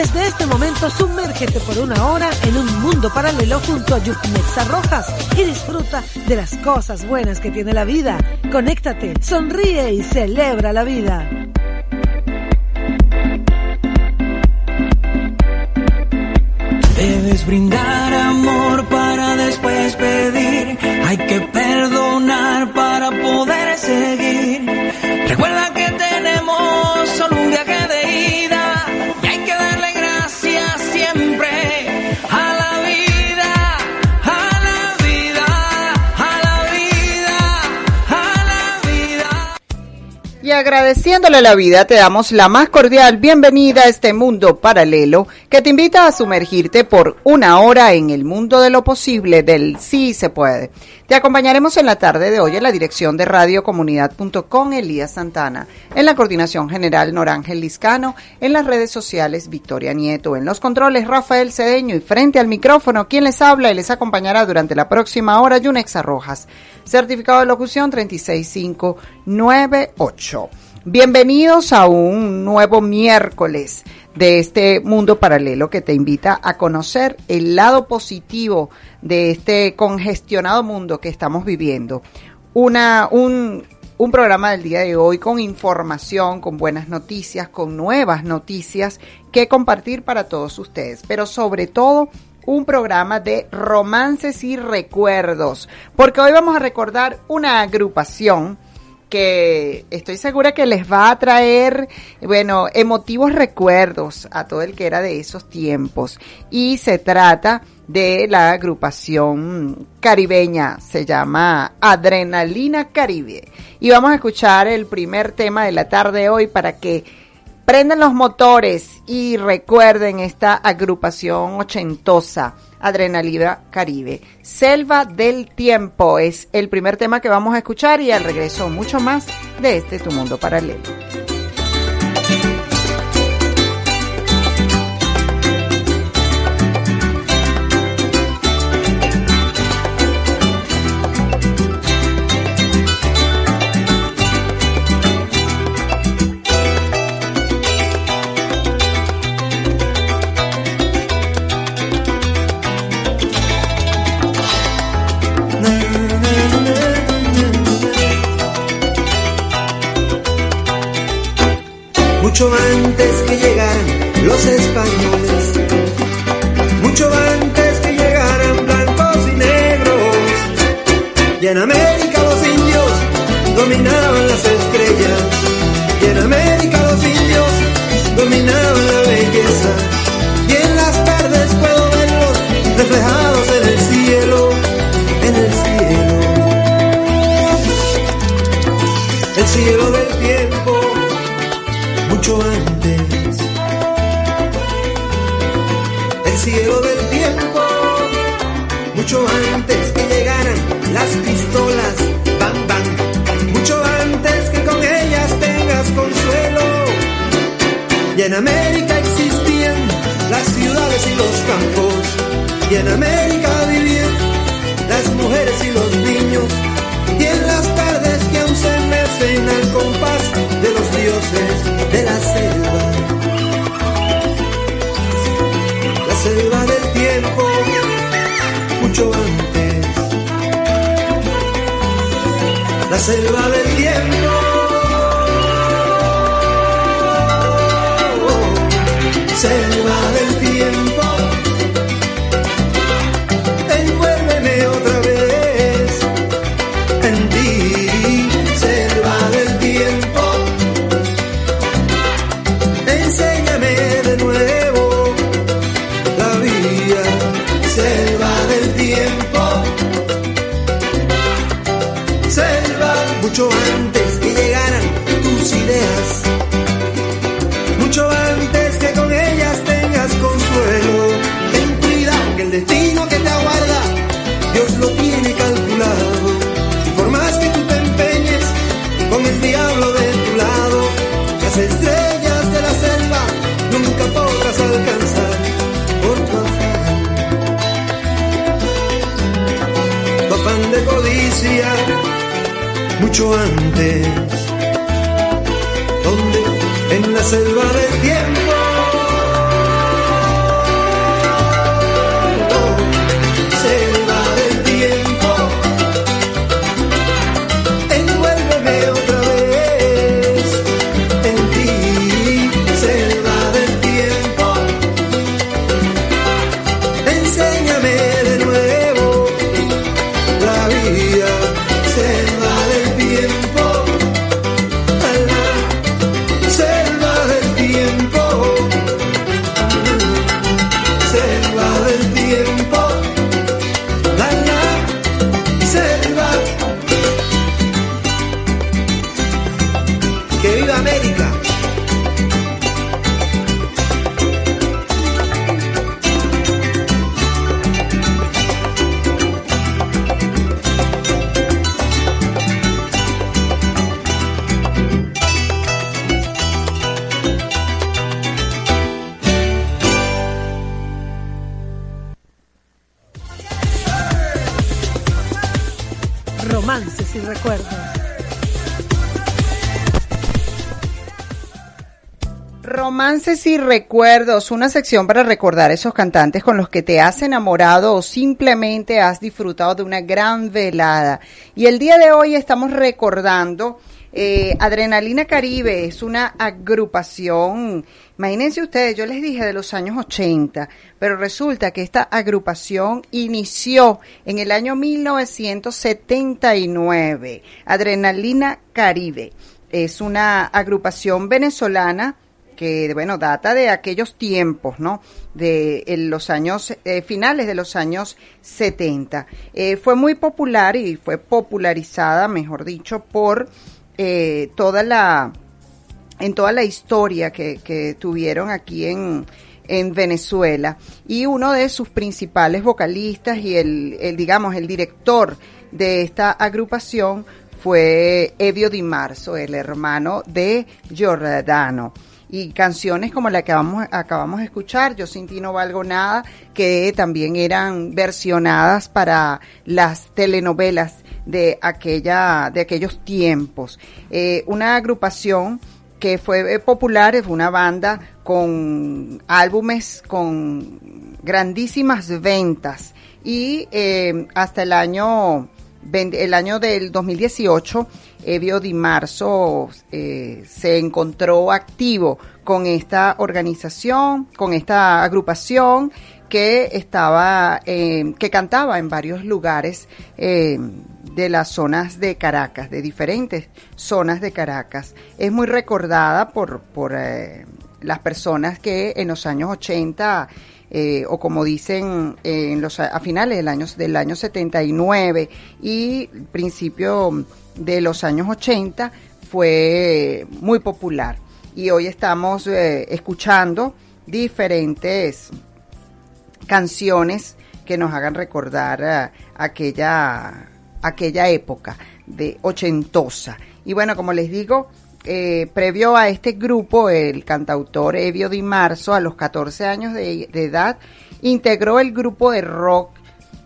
Desde este momento, sumérgete por una hora en un mundo paralelo junto a Yupinexa Rojas y disfruta de las cosas buenas que tiene la vida. Conéctate, sonríe y celebra la vida. Debes brindar amor después pedir. Hay que perdonar para poder seguir. Recuerda que Y agradeciéndole la vida, te damos la más cordial bienvenida a este mundo paralelo que te invita a sumergirte por una hora en el mundo de lo posible, del sí se puede. Te acompañaremos en la tarde de hoy en la dirección de radiocomunidad.com Elías Santana, en la coordinación general Norángel Liscano, en las redes sociales Victoria Nieto, en los controles Rafael Cedeño y frente al micrófono quien les habla y les acompañará durante la próxima hora Yunexa Rojas. Certificado de locución 36598. Bienvenidos a un nuevo miércoles de este mundo paralelo que te invita a conocer el lado positivo de este congestionado mundo que estamos viviendo. Una, un, un programa del día de hoy con información, con buenas noticias, con nuevas noticias que compartir para todos ustedes, pero sobre todo un programa de romances y recuerdos, porque hoy vamos a recordar una agrupación que estoy segura que les va a traer, bueno, emotivos recuerdos a todo el que era de esos tiempos. Y se trata de la agrupación caribeña, se llama Adrenalina Caribe. Y vamos a escuchar el primer tema de la tarde hoy para que prendan los motores y recuerden esta agrupación ochentosa. Adrenalina Caribe. Selva del Tiempo es el primer tema que vamos a escuchar y al regreso mucho más de este Tu Mundo Paralelo. Mucho antes que llegaran los españoles, mucho antes que llegaran blancos y negros, y en América los indios dominaban las estrellas, América vivían las mujeres y los niños, y en las tardes que aún se mecen al compás de los dioses de la selva. La selva del tiempo, mucho antes. La selva del tiempo. Selva del mucho antes que llegaran tus ideas, mucho antes que con ellas tengas consuelo. Ten cuidado que el destino que te aguarda, Dios lo tiene calculado. Y por más que tú te empeñes con el diablo de tu lado, las estrellas de la selva nunca podrás alcanzar por tu afán. De codicia, mucho antes, donde en la selva del tiempo. Recuerdos. Romances y recuerdos, una sección para recordar esos cantantes con los que te has enamorado o simplemente has disfrutado de una gran velada. Y el día de hoy estamos recordando eh, Adrenalina Caribe, es una agrupación, imagínense ustedes, yo les dije de los años 80, pero resulta que esta agrupación inició en el año 1979, Adrenalina Caribe. Es una agrupación venezolana que bueno data de aquellos tiempos, ¿no? De los años eh, finales de los años 70. Eh, fue muy popular y fue popularizada, mejor dicho, por eh, toda la en toda la historia que, tuvieron aquí en en Venezuela. Y uno de sus principales vocalistas y el, digamos el director de esta agrupación fue Evio Di Marzo, el hermano de Giordano. Y canciones como la que acabamos, acabamos de escuchar, Yo sin ti no valgo nada, que también eran versionadas para las telenovelas de aquella, de aquellos tiempos. Eh, una agrupación que fue eh, popular, fue una banda con álbumes con grandísimas ventas y eh, hasta el año el año del 2018, Evio Di Marzo se encontró activo con esta organización, con esta agrupación que estaba, que cantaba en varios lugares de las zonas de Caracas, de diferentes zonas de Caracas. Es muy recordada por, por las personas que en los años 80 eh, o como dicen eh, en los, a finales del año, del año 79 y principio de los años 80 fue muy popular. Y hoy estamos eh, escuchando diferentes canciones que nos hagan recordar aquella, aquella época de ochentosa. Y bueno, como les digo, eh, previo a este grupo, el cantautor Evio Di Marzo, a los 14 años de, edad, integró el grupo de rock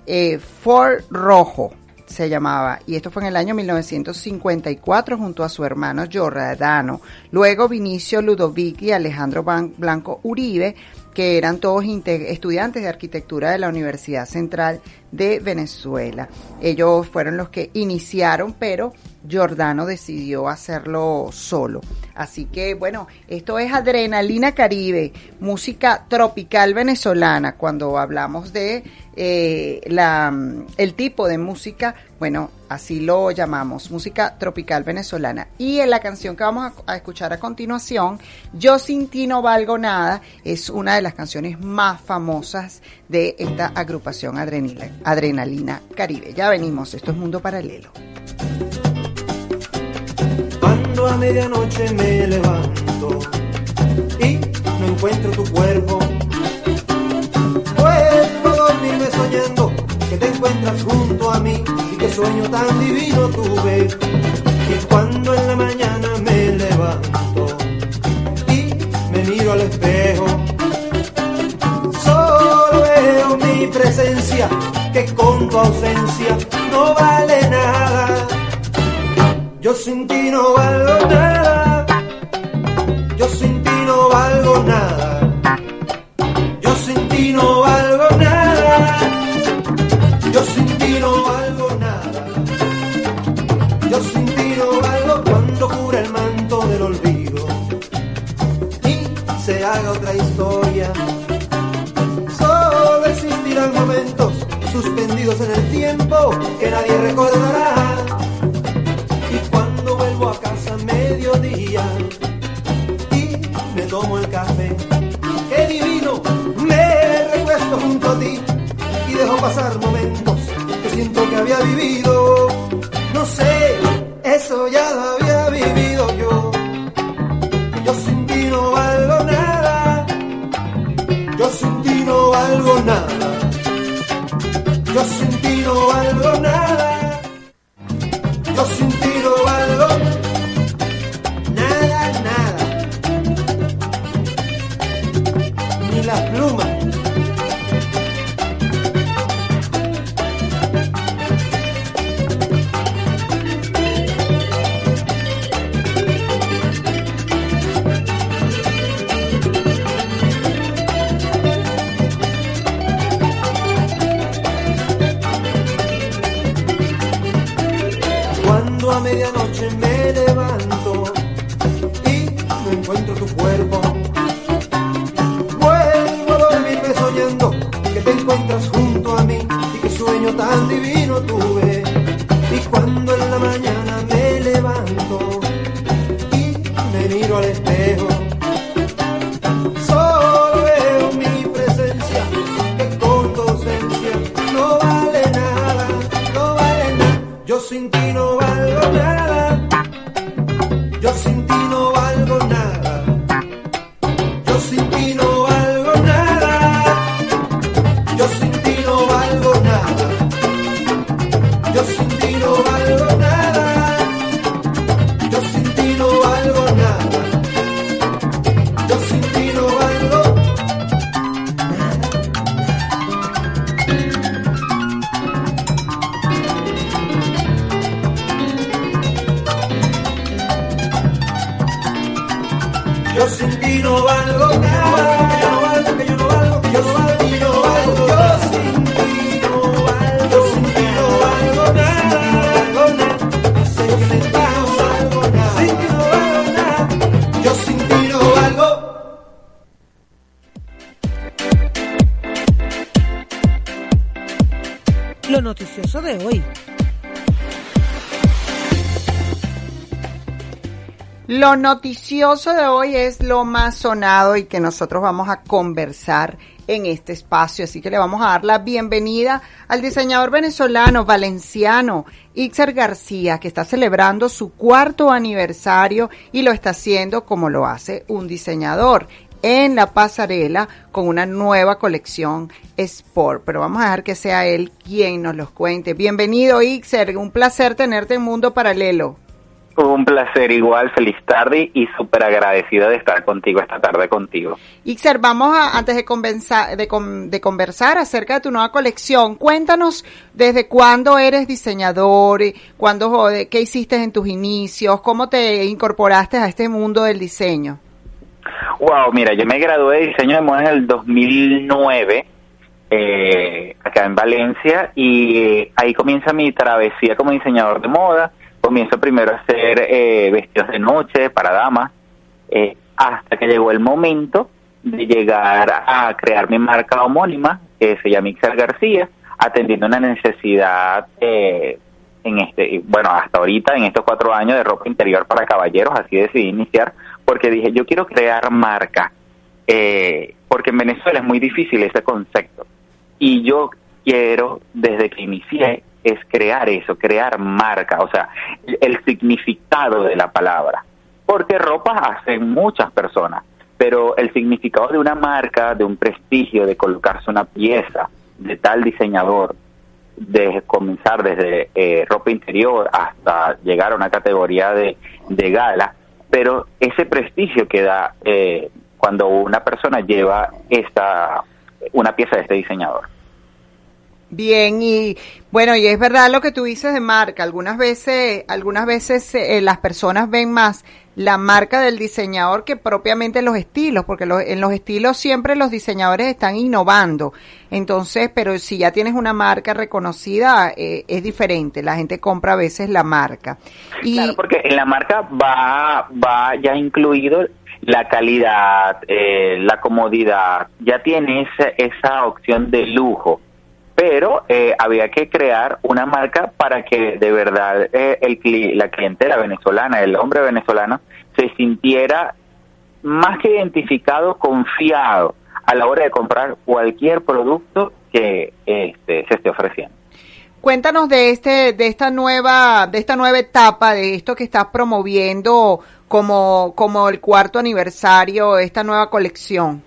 eh, Ford Rojo, se llamaba, y esto fue en el año 1954 junto a su hermano Giordano. Luego Vinicio Ludovic y Alejandro Blanco Uribe, que eran todos estudiantes de arquitectura de la Universidad Central de Venezuela. Ellos fueron los que iniciaron, pero Giordano decidió hacerlo solo. Así que bueno, esto es Adrenalina Caribe, música tropical venezolana. Cuando hablamos de eh, la, el tipo de música, bueno, así lo llamamos, música tropical venezolana. Y en la canción que vamos a, a escuchar a continuación, Yo sin ti no valgo nada, es una de las canciones más famosas de esta agrupación Adrenalina, Adrenalina Caribe. Ya venimos, esto es Mundo Paralelo. Cuando a medianoche me levanto y no encuentro tu cuerpo, a dormirme soñando que te encuentras junto a mí y qué sueño tan divino tuve. Y cuando en la mañana me levanto y me miro al espejo, presencia que con tu ausencia no vale nada. Yo sin ti no valgo nada. Tiempo que nadie recordará. Y cuando vuelvo a casa a mediodía y me tomo el café, qué divino, me recuesto junto a ti y dejo pasar momentos que siento que había vivido. No sé, Yo sin de hoy. Lo noticioso de hoy es lo más sonado y que nosotros vamos a conversar en este espacio. Así que le vamos a dar la bienvenida al diseñador venezolano, valenciano, Ixer García, que está celebrando su cuarto aniversario y lo está haciendo como lo hace un diseñador en la pasarela con una nueva colección Sport. Pero vamos a dejar que sea él quien nos los cuente. Bienvenido, Ixer. Un placer tenerte en Mundo Paralelo. Un placer igual, feliz tarde y súper agradecida de estar contigo esta tarde contigo. Ixer, vamos a, antes de, convenza- de, con- de conversar acerca de tu nueva colección, cuéntanos desde cuándo eres diseñador, cuándo, qué hiciste en tus inicios, cómo te incorporaste a este mundo del diseño. Wow, mira, yo me gradué de diseño de moda en el 2009 eh, acá en Valencia y ahí comienza mi travesía como diseñador de moda. Comienzo primero a hacer eh, vestidos de noche para damas eh, hasta que llegó el momento de llegar a crear mi marca homónima que se llama Ixel García, atendiendo una necesidad eh, en este, bueno, hasta ahorita en estos cuatro años de ropa interior para caballeros, así decidí iniciar, porque dije, yo quiero crear marca, eh, porque en Venezuela es muy difícil ese concepto. Y yo quiero, desde que inicié, es crear eso, crear marca, o sea, el, significado de la palabra. porque ropas hacen muchas personas, pero el significado de una marca, de un prestigio, de colocarse una pieza de tal diseñador, de comenzar desde eh, ropa interior hasta llegar a una categoría de, de gala, pero ese prestigio que da eh, cuando una persona lleva esta una pieza de este diseñador. Bien, y bueno, y es verdad lo que tú dices de marca. Algunas veces, algunas veces eh, las personas ven más la marca del diseñador que propiamente los estilos, porque en los estilos siempre los diseñadores están innovando. Entonces, pero si ya tienes una marca reconocida, eh, es diferente. La gente compra a veces la marca. Y, claro, porque en la marca va, va ya incluido la calidad, eh, la comodidad, ya tiene esa, esa opción de lujo pero eh, había que crear una marca para que de verdad eh, el, la clientela venezolana, el hombre venezolano, se sintiera más que identificado, confiado a la hora de comprar cualquier producto que este, se esté ofreciendo. Cuéntanos de este, de esta nueva, de esta nueva etapa, de esto que estás promoviendo como, como el cuarto aniversario, esta nueva colección.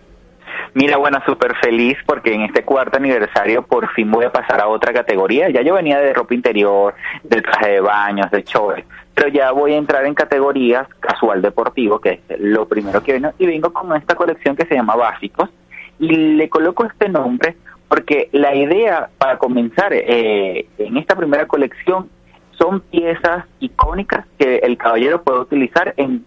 Mira, bueno, súper feliz porque en este cuarto aniversario por fin voy a pasar a otra categoría. Ya yo venía de ropa interior, del traje de baños, de chores, pero ya voy a entrar en categorías casual deportivo, que es lo primero que vengo, y vengo con esta colección que se llama Básicos, y le coloco este nombre porque la idea para comenzar eh, en esta primera colección son piezas icónicas que el caballero puede utilizar en,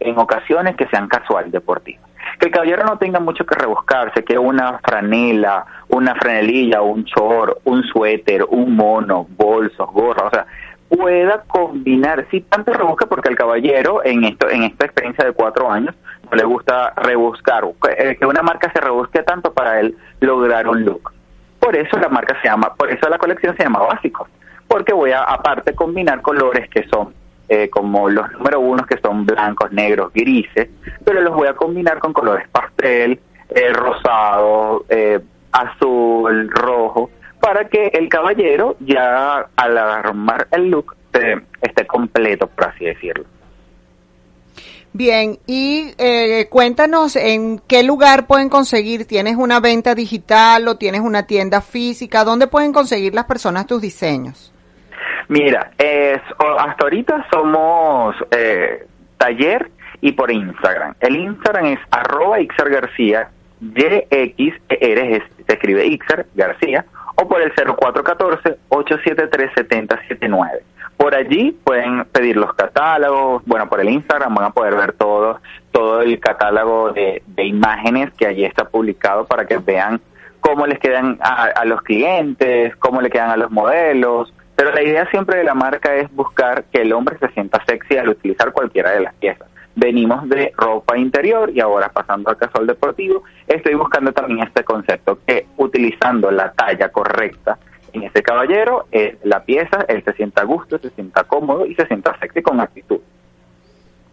en ocasiones que sean casual deportivas. Que el caballero no tenga mucho que rebuscarse, que una franela, una franelilla, un chor, un suéter, un mono, bolsos, gorra, o sea, pueda combinar, sí, tanto rebusca porque al caballero en esto, en esta experiencia de cuatro años, no le gusta rebuscar, eh, que una marca se rebusque tanto para él lograr un look. Por eso la marca se llama, por eso la colección se llama Básicos, porque voy a aparte combinar colores que son eh, como los número unos que son blancos, negros, grises, pero los voy a combinar con colores pastel, eh, rosado, eh, azul, rojo, para que el caballero ya al armar el look esté completo, por así decirlo. Bien, y eh, cuéntanos en qué lugar pueden conseguir, ¿tienes una venta digital o tienes una tienda física? ¿Dónde pueden conseguir las personas tus diseños? Mira, es, hasta ahorita somos eh, taller y por Instagram. El Instagram es arroba Ixer García, YXR, se escribe Ixer García, o por el 0414-873-7079. Por allí pueden pedir los catálogos, bueno, por el Instagram van a poder ver todo, todo el catálogo de, imágenes que allí está publicado para que vean cómo les quedan a los clientes, cómo le quedan a los modelos, pero la idea siempre de la marca es buscar que el hombre se sienta sexy al utilizar cualquiera de las piezas. Venimos de ropa interior y ahora pasando al casual deportivo, estoy buscando también este concepto que utilizando la talla correcta en ese caballero, es la pieza, él se sienta a gusto, se sienta cómodo y se sienta sexy con actitud.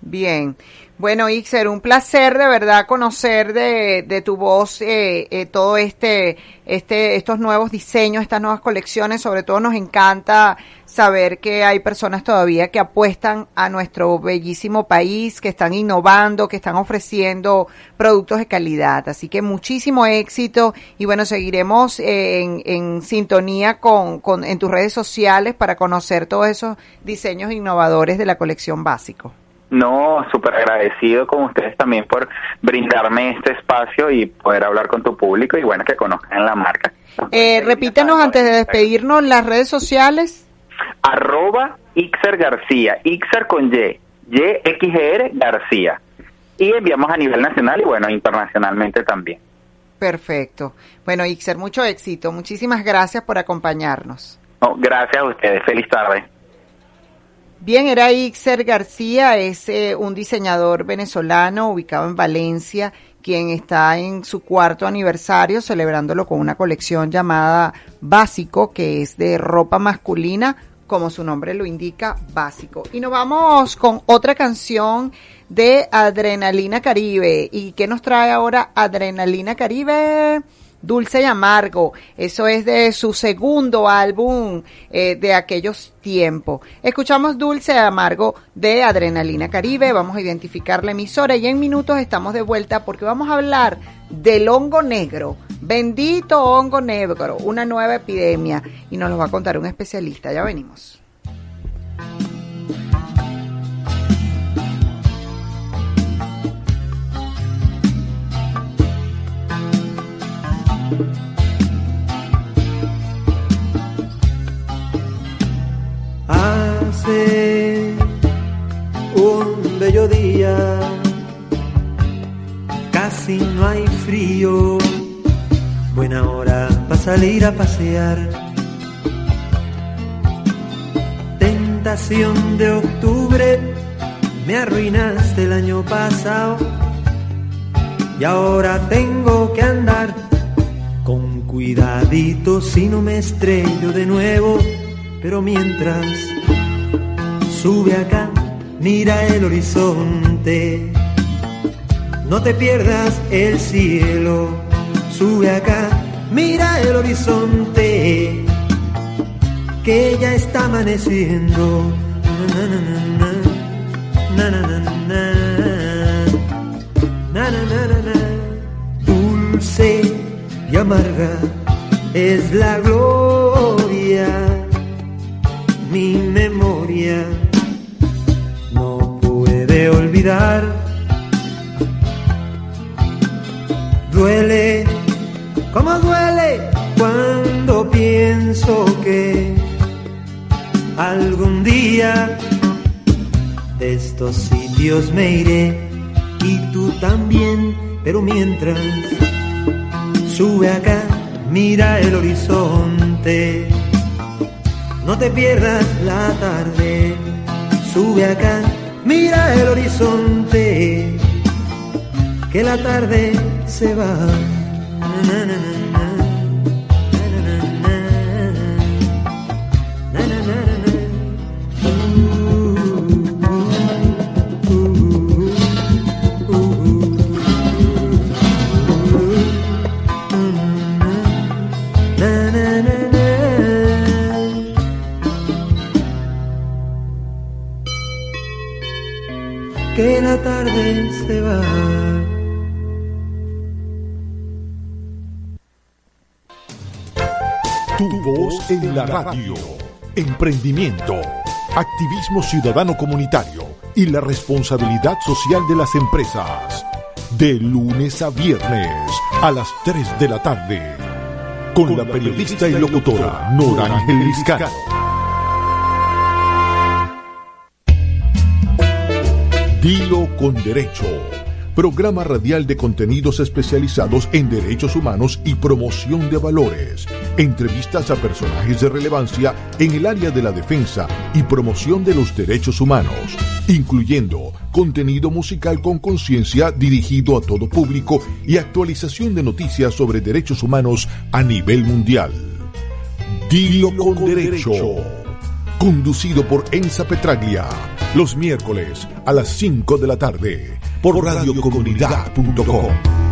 Bien. Bueno, Ixer, un placer de verdad conocer de, de tu voz eh, eh, todo este, este, estos nuevos diseños, estas nuevas colecciones. Sobre todo nos encanta saber que hay personas todavía que apuestan a nuestro bellísimo país, que están innovando, que están ofreciendo productos de calidad. Así que muchísimo éxito y bueno, seguiremos eh, en, sintonía con, con, en tus redes sociales para conocer todos esos diseños innovadores de la colección básico. No, súper agradecido con ustedes también por brindarme este espacio y poder hablar con tu público y bueno, que conozcan la marca. Eh, repítenos antes de despedirnos las redes sociales. Arroba Ixer García, Ixer con Y, YXR García. Y enviamos a nivel nacional y bueno, internacionalmente también. Perfecto. Bueno, Ixer, mucho éxito. Muchísimas gracias por acompañarnos. gracias a ustedes. Feliz tarde. Bien, era Ixer García, es eh, un diseñador venezolano ubicado en Valencia, quien está en su cuarto aniversario celebrándolo con una colección llamada Básico, que es de ropa masculina, como su nombre lo indica, básico. Y nos vamos con otra canción de Adrenalina Caribe. ¿Y qué nos trae ahora Adrenalina Caribe? Dulce y Amargo. Eso es de su segundo álbum eh, de aquellos tiempos. Escuchamos Dulce y Amargo de Adrenalina Caribe. Vamos a identificar la emisora y en minutos estamos de vuelta porque vamos a hablar del hongo negro. Bendito hongo negro, una nueva epidemia. Y nos lo va a contar un especialista. Ya venimos. Un bello día, casi no hay frío, buena hora para salir a pasear. Tentación de octubre, me arruinaste el año pasado. Y ahora tengo que andar con cuidadito si no me estrello de nuevo, pero mientras Sube acá, mira el horizonte. No te pierdas el cielo. Sube acá, mira el horizonte. Que ya está amaneciendo. Dulce y amarga es la gloria, mi memoria puede olvidar. Duele, como duele cuando pienso que algún día de estos sitios me iré y tú también, pero mientras Sube acá, mira el horizonte. No te pierdas la tarde. Sube acá, mira el horizonte. Que la tarde se va. La radio. Emprendimiento, activismo ciudadano comunitario y la responsabilidad social de las empresas. De lunes a viernes a las 3 de la tarde. Con la periodista y locutora Nora Ángel Liscano. Dilo con Derecho. Programa radial de contenidos especializados en derechos humanos y promoción de valores. Entrevistas a personajes de relevancia en el área de la defensa y promoción de los derechos humanos, incluyendo contenido musical con conciencia dirigido a todo público y actualización de noticias sobre derechos humanos a nivel mundial. Dilo con Derecho. Conducido por Enza Petraglia. Los miércoles a las 5 de la tarde por radiocomunidad.com.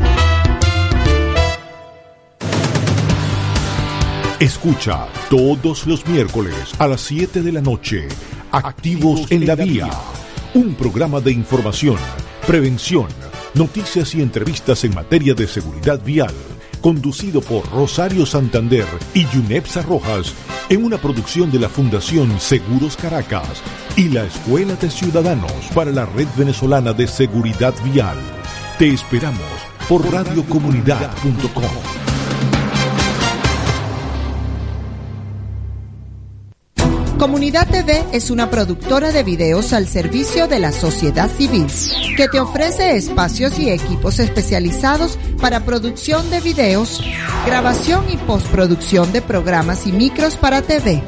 Escucha todos los miércoles a las 7 de la noche. Activos en la Vía. Un programa de información, prevención, noticias y entrevistas en materia de seguridad vial. Conducido por Rosario Santander y Yunepsa Rojas en una producción de la Fundación Seguros Caracas y la Escuela de Ciudadanos para la Red Venezolana de Seguridad Vial. Te esperamos por radiocomunidad.com. Comunidad TV es una productora de videos al servicio de la sociedad civil que te ofrece espacios y equipos especializados para producción de videos, grabación y postproducción de programas y micros para TV,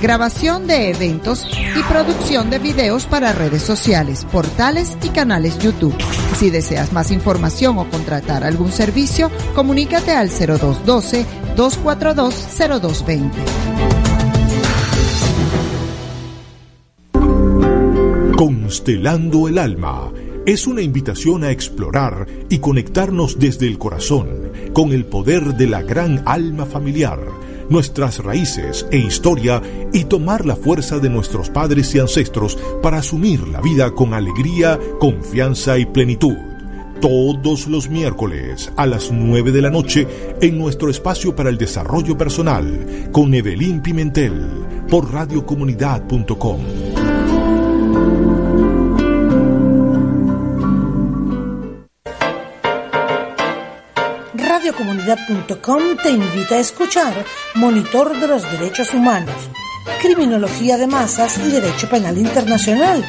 grabación de eventos y producción de videos para redes sociales, portales y canales YouTube. Si deseas más información o contratar algún servicio, comunícate al 0212 242 0220. Constelando el alma es una invitación a explorar y conectarnos desde el corazón con el poder de la gran alma familiar, nuestras raíces e historia y tomar la fuerza de nuestros padres y ancestros para asumir la vida con alegría, confianza y plenitud todos los miércoles a las 9 de la noche en nuestro espacio para el desarrollo personal con Evelyn Pimentel por radiocomunidad.com. Radiocomunidad.com te invita a escuchar Monitor de los Derechos Humanos, Criminología de Masas y Derecho Penal Internacional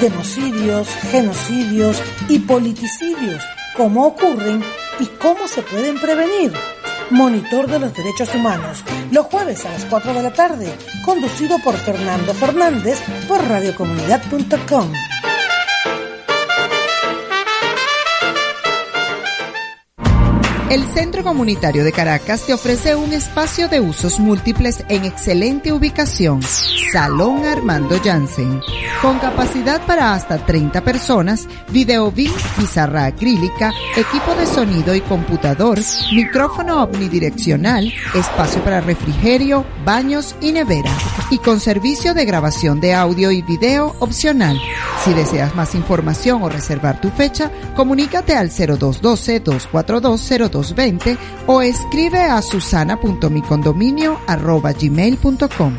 democidios, genocidios y politicidios, cómo ocurren y cómo se pueden prevenir. Monitor de los Derechos Humanos, los jueves a las 4 de la tarde, conducido por Fernando Fernández por radiocomunidad.com. El Centro Comunitario de Caracas te ofrece un espacio de usos múltiples en excelente ubicación. Salón Armando Jansen. Con capacidad para hasta 30 personas, video BIM, pizarra acrílica, equipo de sonido y computador, micrófono omnidireccional, espacio para refrigerio, baños y nevera. Y con servicio de grabación de audio y video opcional. Si deseas más información o reservar tu fecha, comunícate al 0212 242 0220 o escribe a susana.micondominio.gmail.com.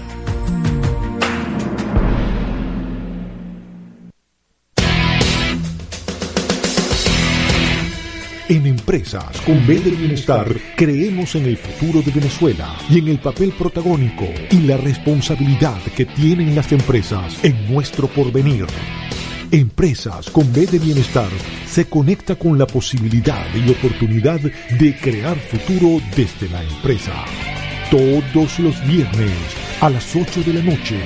En Empresas con B de Bienestar creemos en el futuro de Venezuela y en el papel protagónico y la responsabilidad que tienen las empresas en nuestro porvenir. Empresas con B de Bienestar se conecta con la posibilidad y oportunidad de crear futuro desde la empresa. Todos los viernes a las 8 de la noche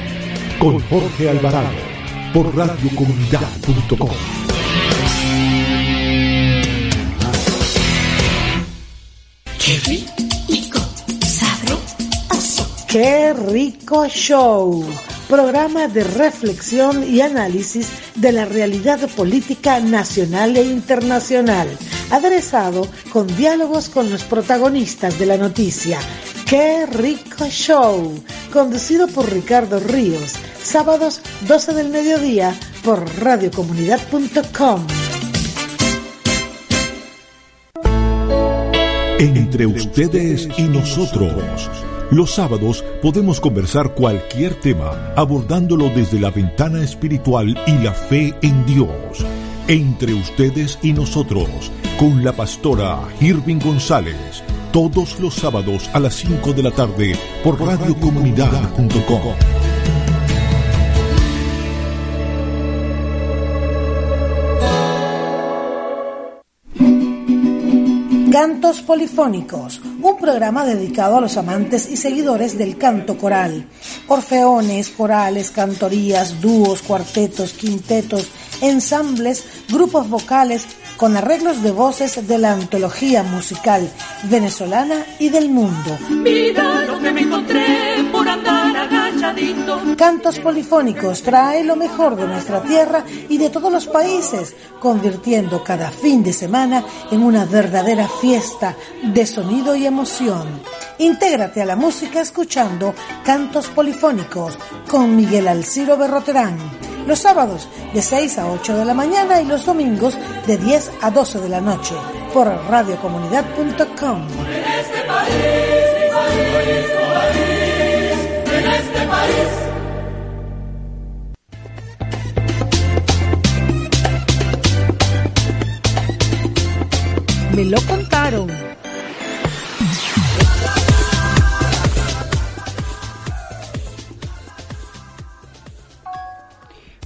con Jorge Alvarado por radiocomunidad.com. ¡Qué rico! ¡Sabroso! ¡Qué rico show! Programa de reflexión y análisis de la realidad política nacional e internacional, aderezado con diálogos con los protagonistas de la noticia. ¡Qué rico show! Conducido por Ricardo Ríos, sábados 12 del mediodía por radiocomunidad.com. Entre ustedes y nosotros. Los sábados podemos conversar cualquier tema abordándolo desde la ventana espiritual y la fe en Dios. Entre ustedes y nosotros, con la pastora Irving González, todos los sábados a las 5 de la tarde por radiocomunidad.com. Cantos Polifónicos, un programa dedicado a los amantes y seguidores del canto coral. Orfeones, corales, cantorías, dúos, cuartetos, quintetos, ensambles, grupos vocales con arreglos de voces de la antología musical venezolana y del mundo. Lo que me encontré. Cantos Polifónicos trae lo mejor de nuestra tierra y de todos los países, convirtiendo cada fin de semana en una verdadera fiesta de sonido y emoción. Intégrate a la música escuchando Cantos Polifónicos con Miguel Alciro Berroterán. Los sábados de 6 a 8 de la mañana y los domingos de 10 a 12 de la noche por radiocomunidad.com. Me lo contaron.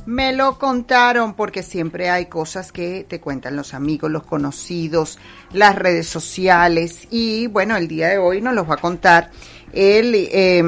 Me lo contaron porque siempre hay cosas que te cuentan los amigos, los conocidos, las redes sociales y bueno, el día de hoy nos los va a contar el eh,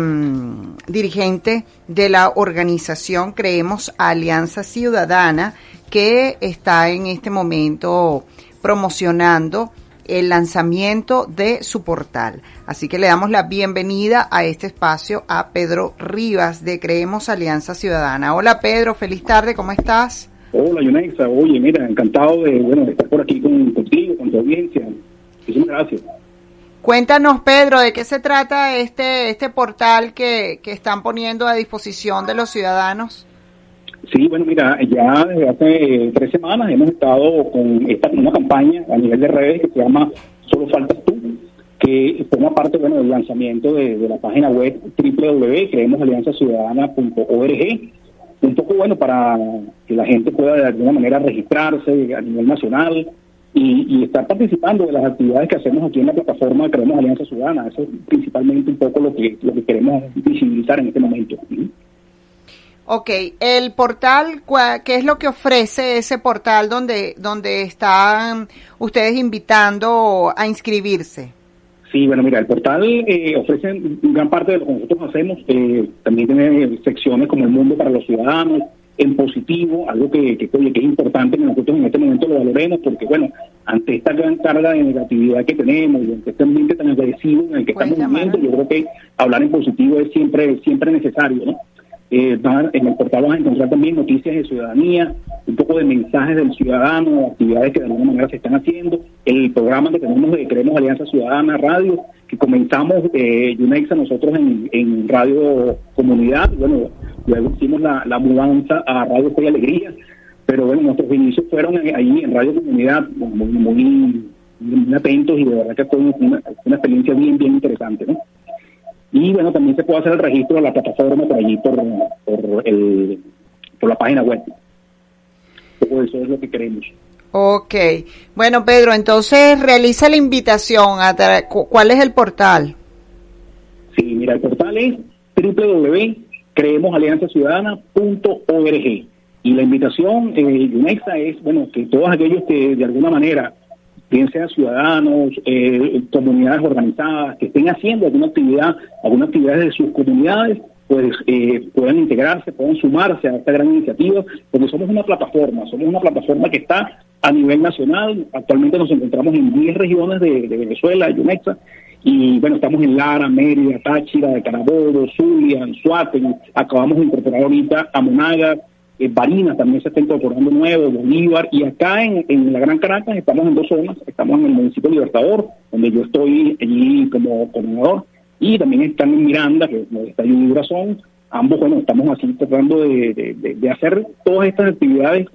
dirigente de la organización Creemos Alianza Ciudadana que está en este momento promocionando el lanzamiento de su portal. Así que le damos la bienvenida a este espacio a Pedro Rivas de Creemos Alianza Ciudadana. Hola Pedro, feliz tarde, ¿cómo estás? Hola Yonexa, oye, mira, encantado de, bueno, de estar por aquí con, contigo, con tu audiencia. Muchísimas gracias. Cuéntanos, Pedro, de qué se trata este, este portal que, que están poniendo a disposición de los ciudadanos. Sí, bueno, mira, ya desde hace tres semanas hemos estado con esta una campaña a nivel de redes que se llama Solo Faltas Tú, que forma parte bueno, del lanzamiento de, la página web www.creemosalianzaciudadana.org, un poco bueno para que la gente pueda de alguna manera registrarse a nivel nacional y, estar participando de las actividades que hacemos aquí en la plataforma Creemos Alianza Ciudadana. Eso es principalmente un poco lo que, lo que queremos visibilizar en este momento. Ok, el portal, ¿qué es lo que ofrece ese portal donde, donde están ustedes invitando a inscribirse? Sí, bueno, mira, el portal eh, ofrece gran parte de lo que nosotros hacemos. Eh, también tiene secciones como el mundo para los ciudadanos, en positivo, algo que, que, que es importante que nosotros en este momento lo valoremos, porque, bueno, ante esta gran carga de negatividad que tenemos y ante este ambiente tan agresivo en el que estamos viviendo, yo creo que hablar en positivo es siempre, siempre necesario, ¿no? Eh, en el portal vas a encontrar también noticias de ciudadanía, un poco de mensajes del ciudadano, actividades que de alguna manera se están haciendo, el programa que tenemos de Creemos Alianza Ciudadana Radio, que comenzamos eh, Yunexa nosotros en, Radio Comunidad, bueno, luego hicimos la, mudanza a Radio Fe Alegría, pero bueno, nuestros inicios fueron ahí en Radio Comunidad, muy, muy, atentos y de verdad que fue una, una experiencia bien, bien interesante, ¿no? Y bueno, también se puede hacer el registro de la plataforma por allí, por, por, el, por la página web. Todo eso es lo que queremos. Ok. Bueno, Pedro, entonces realiza la invitación. A ¿Cuál es el portal? Sí, mira, el portal es www.creemosalianzaciudadana.org. Y la invitación, eh, UNEXA, es, bueno, que todos aquellos que de alguna manera bien sean ciudadanos, eh, comunidades organizadas, que estén haciendo alguna actividad, alguna actividad de sus comunidades, pues eh, puedan integrarse, puedan sumarse a esta gran iniciativa, porque somos una plataforma, somos una plataforma que está a nivel nacional, actualmente nos encontramos en 10 regiones de, Venezuela, Yumexa, y bueno, estamos en Lara, Mérida, Táchira, de Carabobo, Zulia, Suárez, acabamos de incorporar ahorita a Monaga, eh, Barinas también se está incorporando nuevo, Bolívar, y acá en, en, la Gran Caracas estamos en dos zonas, estamos en el municipio Libertador, donde yo estoy allí como coordinador, y también están en Miranda, que está en Corazón, ambos, bueno, estamos así tratando de, de, hacer todas estas actividades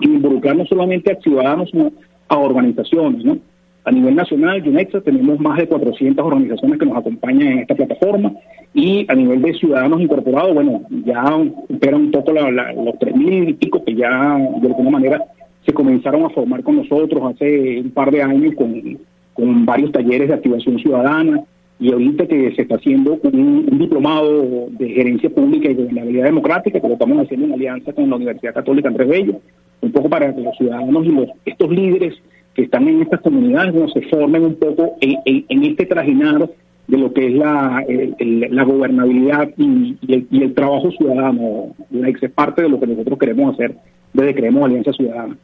y involucrar no solamente a ciudadanos, sino a organizaciones, ¿no? A nivel nacional, UNEXA, tenemos más de 400 organizaciones que nos acompañan en esta plataforma. Y a nivel de ciudadanos incorporados, bueno, ya superan un poco los 3.000 y pico que ya de alguna manera se comenzaron a formar con nosotros hace un par de años con, con varios talleres de activación ciudadana. Y ahorita que se está haciendo un, un, diplomado de gerencia pública y gobernabilidad democrática, que lo estamos haciendo en alianza con la Universidad Católica Andrés Bello, un poco para que los ciudadanos y los, estos líderes que están en estas comunidades se formen un poco en, este trajinar de lo que es la, la gobernabilidad y, el, trabajo ciudadano. Es parte de lo que nosotros queremos hacer desde Creemos Alianza Ciudadana.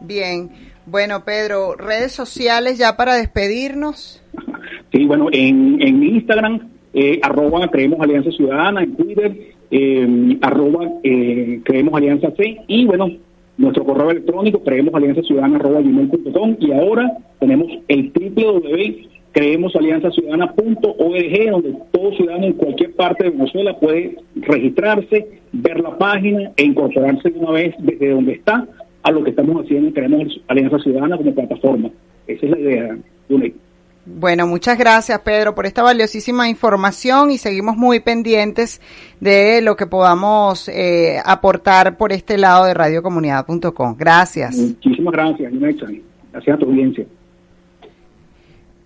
Bien, bueno Pedro, redes sociales ya para despedirnos. Sí, bueno, en, en Instagram, eh, arroba Creemos Alianza Ciudadana, en Twitter, eh, arroba eh, Creemos Alianza C, y bueno, nuestro correo electrónico creemos alianza ciudadana y ahora tenemos el www.creemosalianzaciudadana.org donde todo ciudadano en cualquier parte de Venezuela puede registrarse, ver la página e incorporarse de una vez desde donde está a lo que estamos haciendo en Creemos Alianza Ciudadana como plataforma. Esa es la idea, bueno, muchas gracias Pedro por esta valiosísima información y seguimos muy pendientes de lo que podamos eh, aportar por este lado de radiocomunidad.com. Gracias. Muchísimas gracias, Gracias a tu audiencia.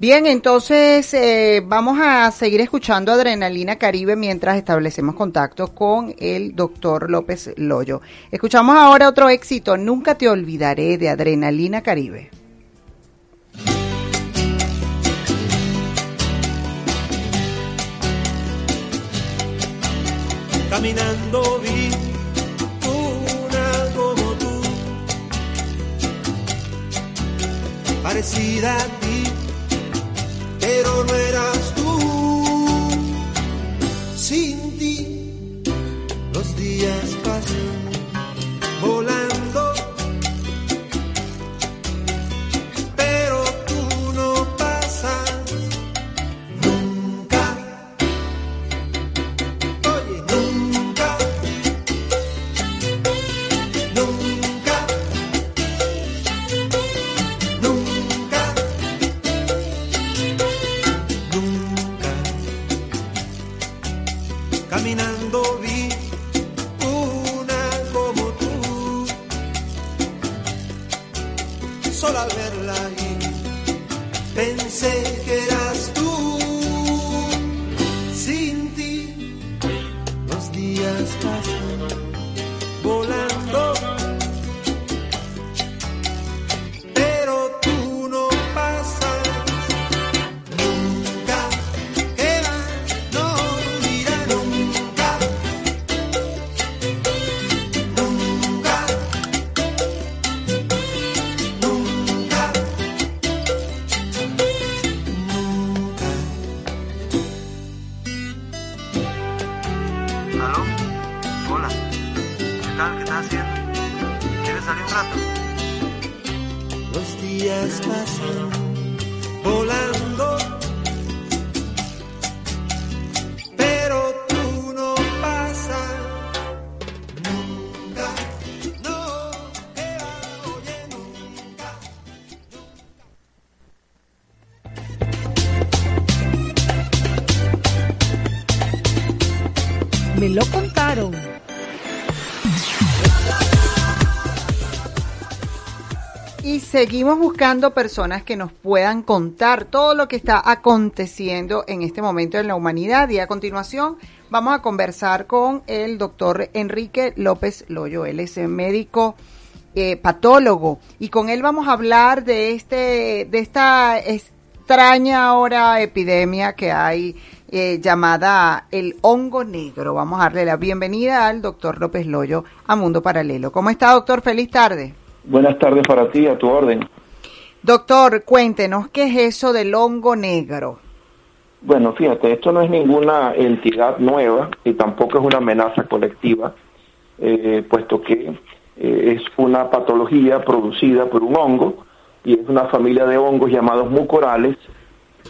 Bien, entonces eh, vamos a seguir escuchando Adrenalina Caribe mientras establecemos contacto con el doctor López Loyo. Escuchamos ahora otro éxito, Nunca te olvidaré de Adrenalina Caribe. Caminando vi una como tú, parecida a ti, pero no eras seguimos buscando personas que nos puedan contar todo lo que está aconteciendo en este momento en la humanidad. Y a continuación vamos a conversar con el doctor Enrique López Loyo. Él es médico eh, patólogo y con él vamos a hablar de este de esta extraña ahora epidemia que hay eh, llamada el hongo negro. Vamos a darle la bienvenida al doctor López Loyo a Mundo Paralelo. ¿Cómo está, doctor? Feliz tarde. Buenas tardes para ti, a tu orden. Doctor, cuéntenos qué es eso del hongo negro. Bueno, fíjate, esto no es ninguna entidad nueva y tampoco es una amenaza colectiva, eh, puesto que eh, es una patología producida por un hongo y es una familia de hongos llamados mucorales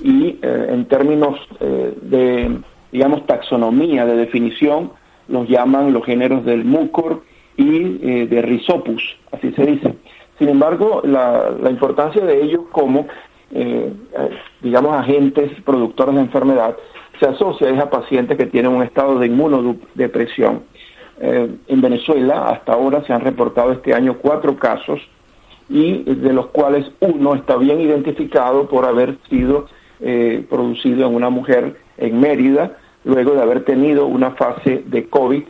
y eh, en términos de, digamos, taxonomía, de definición, los llaman los géneros del mucor y eh, de Rhizopus, así se dice. Sin embargo, la, importancia de ellos como, eh, eh, digamos, agentes productores de enfermedad se asocia es a pacientes que tienen un estado de inmunodepresión. Eh, en Venezuela, hasta ahora se han reportado este año cuatro casos y de los cuales uno está bien identificado por haber sido producido en una mujer en Mérida, luego de haber tenido una fase de COVID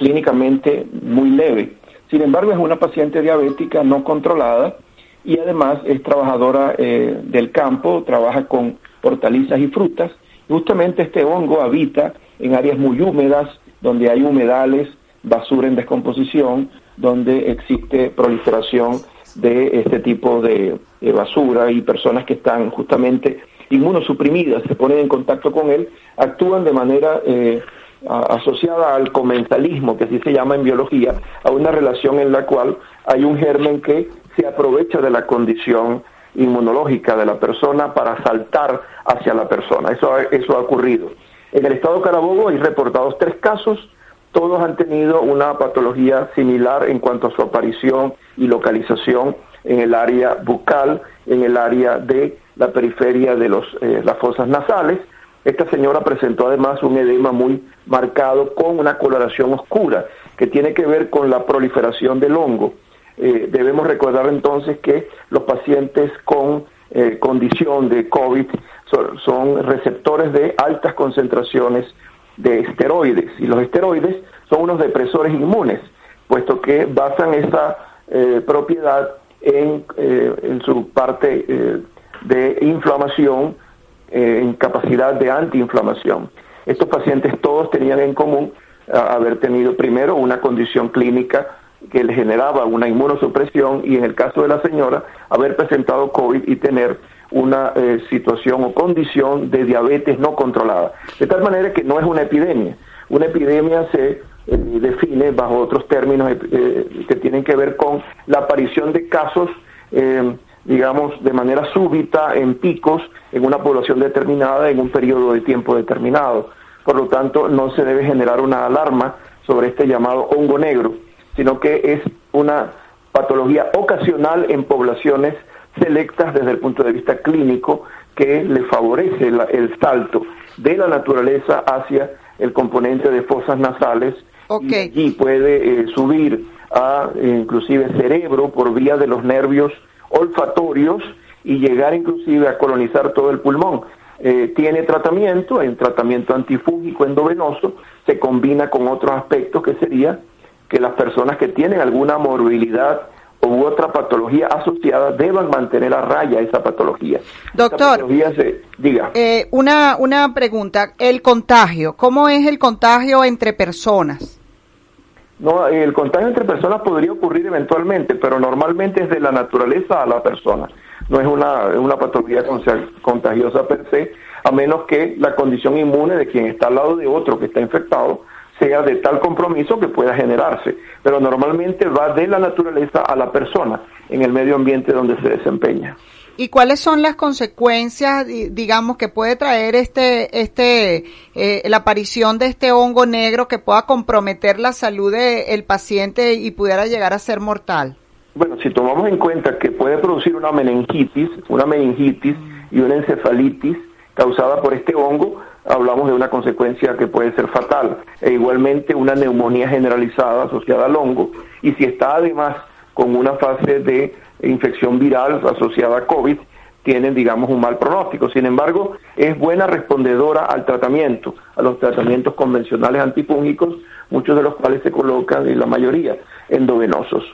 clínicamente muy leve. Sin embargo, es una paciente diabética no controlada y además es trabajadora eh, del campo, trabaja con hortalizas y frutas. Justamente este hongo habita en áreas muy húmedas, donde hay humedales, basura en descomposición, donde existe proliferación de este tipo de, de basura y personas que están justamente inmunosuprimidas se ponen en contacto con él, actúan de manera eh, asociada al comensalismo, que así se llama en biología, a una relación en la cual hay un germen que se aprovecha de la condición inmunológica de la persona para saltar hacia la persona. Eso, ha- eso ha ocurrido. En el estado Carabobo hay reportados tres casos, todos han tenido una patología similar en cuanto a su aparición y localización en el área bucal, en el área de la periferia de los, eh, las fosas nasales. Esta señora presentó además un edema muy marcado con una coloración oscura que tiene que ver con la proliferación del hongo. Eh, debemos recordar entonces que los pacientes con eh, condición de COVID son, receptores de altas concentraciones de esteroides y los esteroides son unos depresores inmunes, puesto que basan esa eh, propiedad en, su parte de inflamación, eh, en capacidad de antiinflamación. Estos pacientes todos tenían en común haber tenido primero una condición clínica que les generaba una inmunosupresión y en el caso de la señora haber presentado COVID y tener una eh, situación o condición de diabetes no controlada. De tal manera que no es una epidemia. Una epidemia se eh, define bajo otros términos que tienen que ver con la aparición de casos, digamos, de manera súbita, en picos, en una población determinada, en un periodo de tiempo determinado. Por lo tanto, no se debe generar una alarma sobre este llamado hongo negro, sino que es una patología ocasional en poblaciones selectas desde el punto de vista clínico que le favorece la- el salto de la naturaleza hacia el componente de fosas nasales y puede eh, subir a inclusive cerebro por vía de los nervios olfatorios y llegar inclusive a colonizar todo el pulmón. Eh, tiene tratamiento, en tratamiento antifúngico endovenoso, se combina con otros aspectos que sería que las personas que tienen alguna morbilidad u otra patología asociada deban mantener a raya esa patología. Doctor, diga. Eh, una, una pregunta, el contagio, ¿cómo es el contagio entre personas? No, el contagio entre personas podría ocurrir eventualmente, pero normalmente es de la naturaleza a la persona. No es una, una patología contagiosa per se, a menos que la condición inmune de quien está al lado de otro que está infectado sea de tal compromiso que pueda generarse. Pero normalmente va de la naturaleza a la persona en el medio ambiente donde se desempeña. ¿Y cuáles son las consecuencias, digamos, que puede traer este, este, eh, la aparición de este hongo negro que pueda comprometer la salud del paciente y pudiera llegar a ser mortal? Bueno, si tomamos en cuenta que puede producir una meningitis, una meningitis y una encefalitis causada por este hongo, hablamos de una consecuencia que puede ser fatal. E igualmente una neumonía generalizada asociada al hongo. Y si está además con una fase de infección viral asociada a COVID, tienen, digamos, un mal pronóstico. Sin embargo, es buena respondedora al tratamiento, a los tratamientos convencionales antifúngicos, muchos de los cuales se colocan, y la mayoría, endovenosos.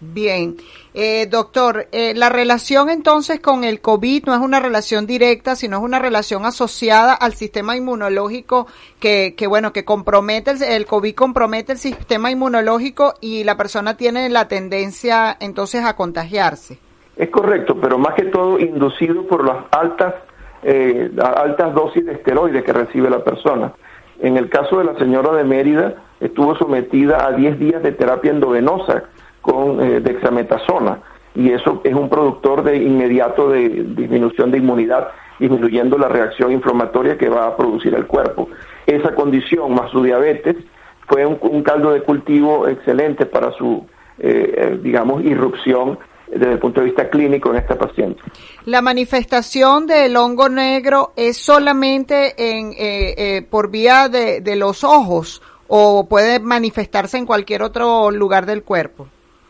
Bien, eh, doctor, eh, la relación entonces con el COVID no es una relación directa, sino es una relación asociada al sistema inmunológico que, que bueno, que compromete, el, el, COVID compromete el sistema inmunológico y la persona tiene la tendencia entonces a contagiarse. Es correcto, pero más que todo inducido por las altas, eh, altas dosis de esteroides que recibe la persona. En el caso de la señora de Mérida, estuvo sometida a 10 días de terapia endovenosa con eh, dexametasona y eso es un productor de inmediato de disminución de inmunidad, disminuyendo la reacción inflamatoria que va a producir el cuerpo. Esa condición más su diabetes fue un, caldo de cultivo excelente para su, eh, eh, digamos, irrupción desde el punto de vista clínico en esta paciente. La manifestación del hongo negro es solamente en, por vía de los ojos o puede manifestarse en cualquier otro lugar del cuerpo.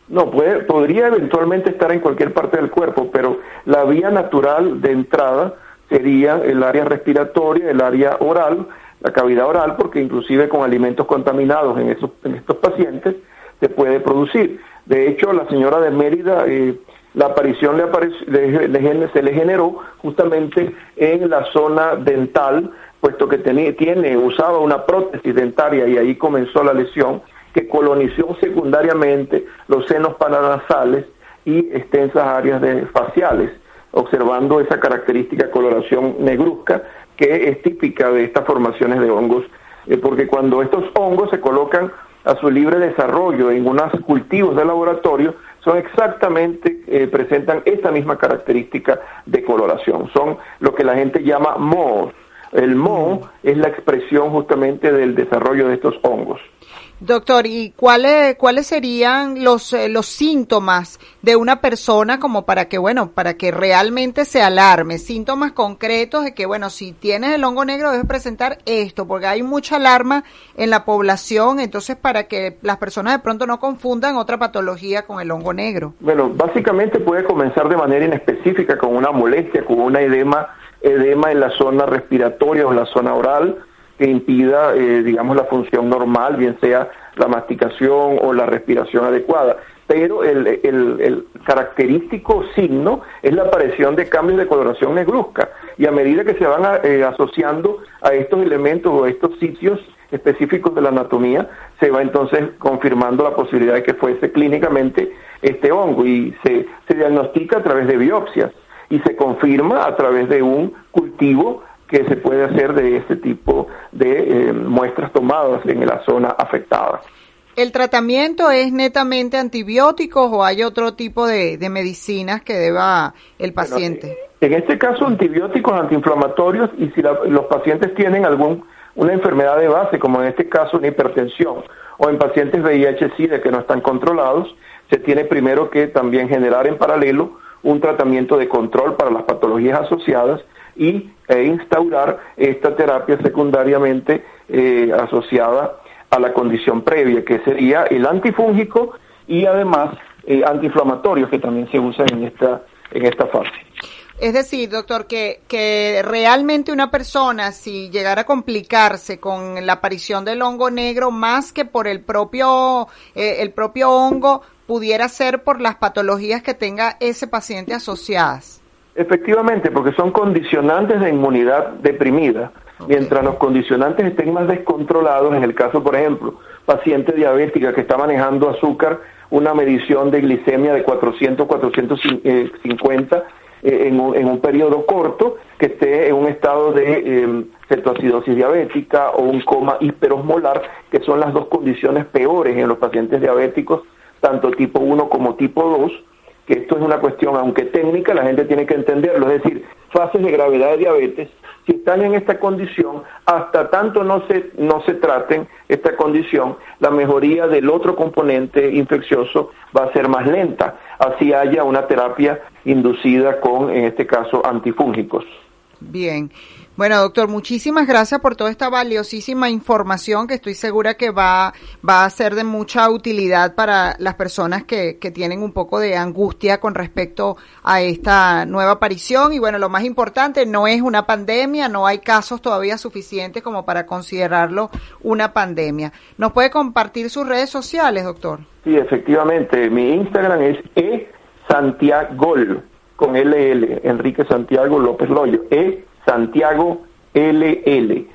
No, puede, podría eventualmente estar en cualquier parte del cuerpo, pero la vía natural de entrada sería el área respiratoria, el área oral, la cavidad oral, porque inclusive con alimentos contaminados en, esos, en estos pacientes se puede producir. De hecho, la señora de Mérida, eh, la aparición le, se le generó justamente en la zona dental, puesto que tenía, tiene, usaba una prótesis dentaria y ahí comenzó la lesión que colonizó secundariamente los senos paranasales y extensas áreas de faciales, observando esa característica coloración negruzca que es típica de estas formaciones de hongos, eh, porque cuando estos hongos se colocan a su libre desarrollo en unos cultivos de laboratorio, son exactamente, eh, presentan esta misma característica de coloración. Son lo que la gente llama mohos. El moho es la expresión justamente del desarrollo de estos hongos. Doctor, ¿y cuáles cuáles serían los eh, los síntomas de una persona como para que bueno, para que realmente se alarme, síntomas concretos de que bueno, si tienes el hongo negro debes presentar esto, porque hay mucha alarma en la población, entonces para que las personas de pronto no confundan otra patología con el hongo negro. Bueno, básicamente puede comenzar de manera inespecífica con una molestia, con una edema edema en la zona respiratoria o en la zona oral que impida, eh, digamos, la función normal, bien sea la masticación o la respiración adecuada. Pero el, característico signo es la aparición de cambios de coloración negruzca. Y a medida que se van eh, asociando a estos elementos o a estos sitios específicos de la anatomía, se va entonces confirmando la posibilidad de que fuese clínicamente este hongo y se, se diagnostica a través de biopsias y se confirma a través de un cultivo que se puede hacer de este tipo de eh, muestras tomadas en la zona afectada. ¿El tratamiento es netamente antibióticos o hay otro tipo de, medicinas que deba el paciente? en este caso, antibióticos antiinflamatorios y si los pacientes tienen algún una enfermedad de base, como en este caso una hipertensión, o en pacientes VIH-Sida que no están controlados, se tiene primero que también generar en paralelo un tratamiento de control para las patologías asociadas y e instaurar esta terapia secundariamente eh, asociada a la condición previa, que sería el antifúngico y además eh, antiinflamatorios que también se usan en esta, en esta fase. Es decir, doctor, que, que realmente una persona, si llegara a complicarse con la aparición del hongo negro, más que por el propio, eh, el propio hongo, pudiera ser por las patologías que tenga ese paciente asociadas. Efectivamente, porque son condicionantes de inmunidad deprimida. Mientras los condicionantes estén más descontrolados, en el caso, por ejemplo, paciente diabética que está manejando azúcar, una medición de glicemia de 400, 450 eh, en, un, en un periodo corto, que esté en un estado de eh, cetoacidosis diabética o un coma hiperosmolar, que son las dos condiciones peores en los pacientes diabéticos, tanto tipo 1 como tipo 2, que esto es una cuestión, aunque técnica, la gente tiene que entenderlo, es decir, fases de gravedad de diabetes, si están en esta condición, hasta tanto no se, no se traten esta condición, la mejoría del otro componente infeccioso va a ser más lenta, así haya una terapia inducida con, en este caso, antifúngicos. Bien. Bueno, doctor, muchísimas gracias por toda esta valiosísima información que estoy segura que va, va a ser de mucha utilidad para las personas que, que tienen un poco de angustia con respecto a esta nueva aparición. Y bueno, lo más importante, no es una pandemia, no hay casos todavía suficientes como para considerarlo una pandemia. ¿Nos puede compartir sus redes sociales, doctor? Sí, efectivamente. Mi Instagram es e Santiago con LL, Enrique Santiago López Loyo, E Santiago LL,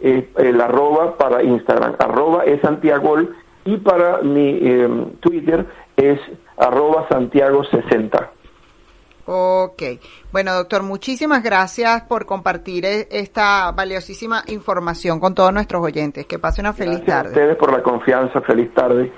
es el arroba para Instagram, arroba es Santiago y para mi em, Twitter es arroba Santiago 60. Ok. Bueno, doctor, muchísimas gracias por compartir e, esta valiosísima información con todos nuestros oyentes. Que pase una feliz gracias tarde. A ustedes por la confianza. Feliz tarde.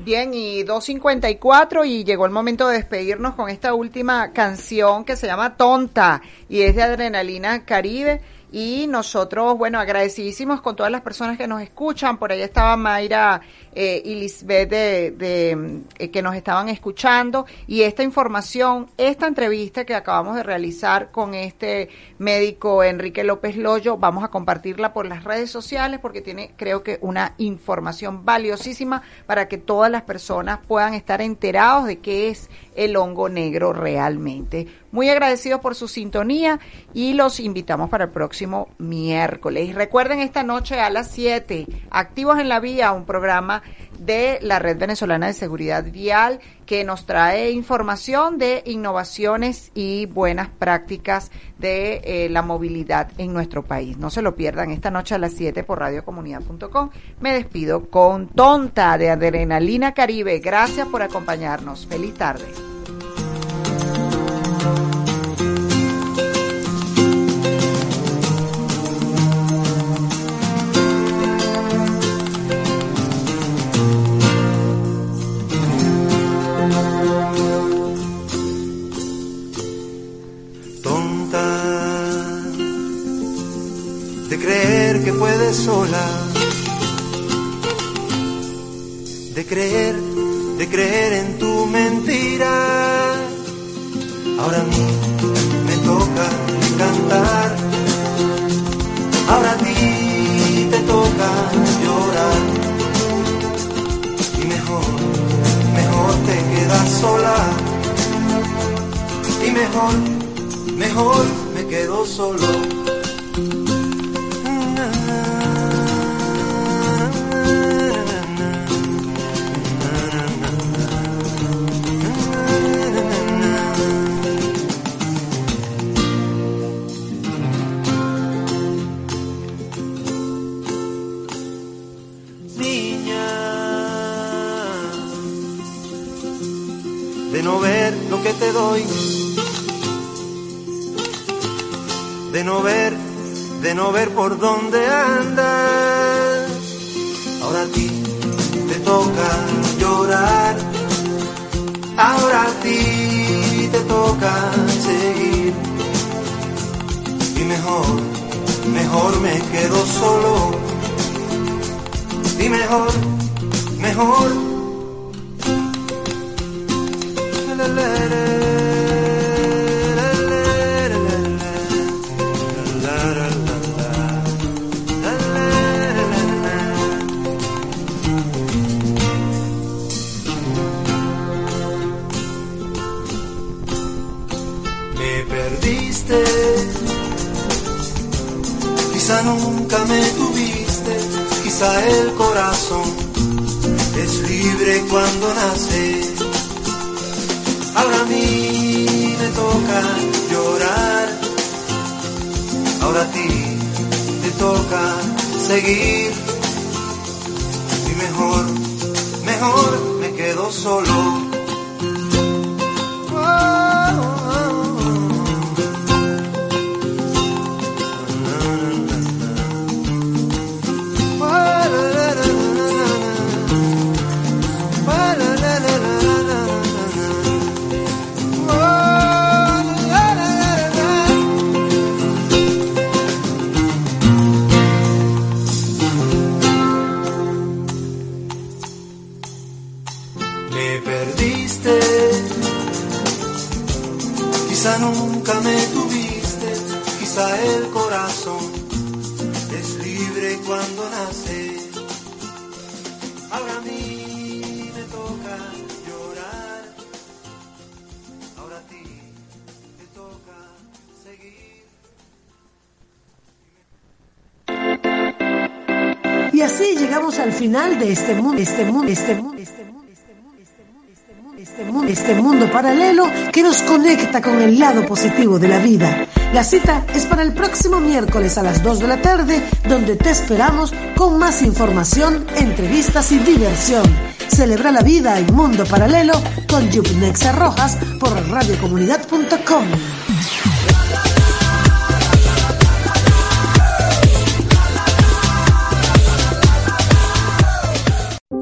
Bien, y 2.54 y llegó el momento de despedirnos con esta última canción que se llama Tonta y es de Adrenalina Caribe. Y nosotros, bueno, agradecidísimos con todas las personas que nos escuchan. Por ahí estaba Mayra eh, y Lisbeth eh, que nos estaban escuchando. Y esta información, esta entrevista que acabamos de realizar con este médico Enrique López Loyo, vamos a compartirla por las redes sociales porque tiene, creo que, una información valiosísima para que todas las personas puedan estar enterados de qué es el hongo negro realmente. Muy agradecidos por su sintonía y los invitamos para el próximo miércoles. Recuerden esta noche a las 7, Activos en la Vía, un programa de la Red Venezolana de Seguridad Vial que nos trae información de innovaciones y buenas prácticas de eh, la movilidad en nuestro país. No se lo pierdan esta noche a las 7 por radiocomunidad.com. Me despido con Tonta de Adrenalina Caribe. Gracias por acompañarnos. Feliz tarde. No ver lo que te doy, de no ver, de no ver por dónde andas. Ahora a ti te toca llorar, ahora a ti te toca seguir. Y mejor, mejor me quedo solo. Y mejor, mejor. Me perdiste, Quizá nunca me tuviste, quizá el corazón es libre cuando nace. Ahora a mí me toca llorar, ahora a ti te toca seguir. Y mejor, mejor me quedo solo. Este mundo, este mundo, este mundo, este mundo, este mundo, este mundo, este mundo, este mundo, este mundo paralelo que nos conecta con el lado positivo de la vida. La cita es para el próximo miércoles a las 2 de la tarde, donde te esperamos con más información, entrevistas y diversión. Celebra la vida en Mundo Paralelo con Yupnexa Rojas por radiocomunidad.com.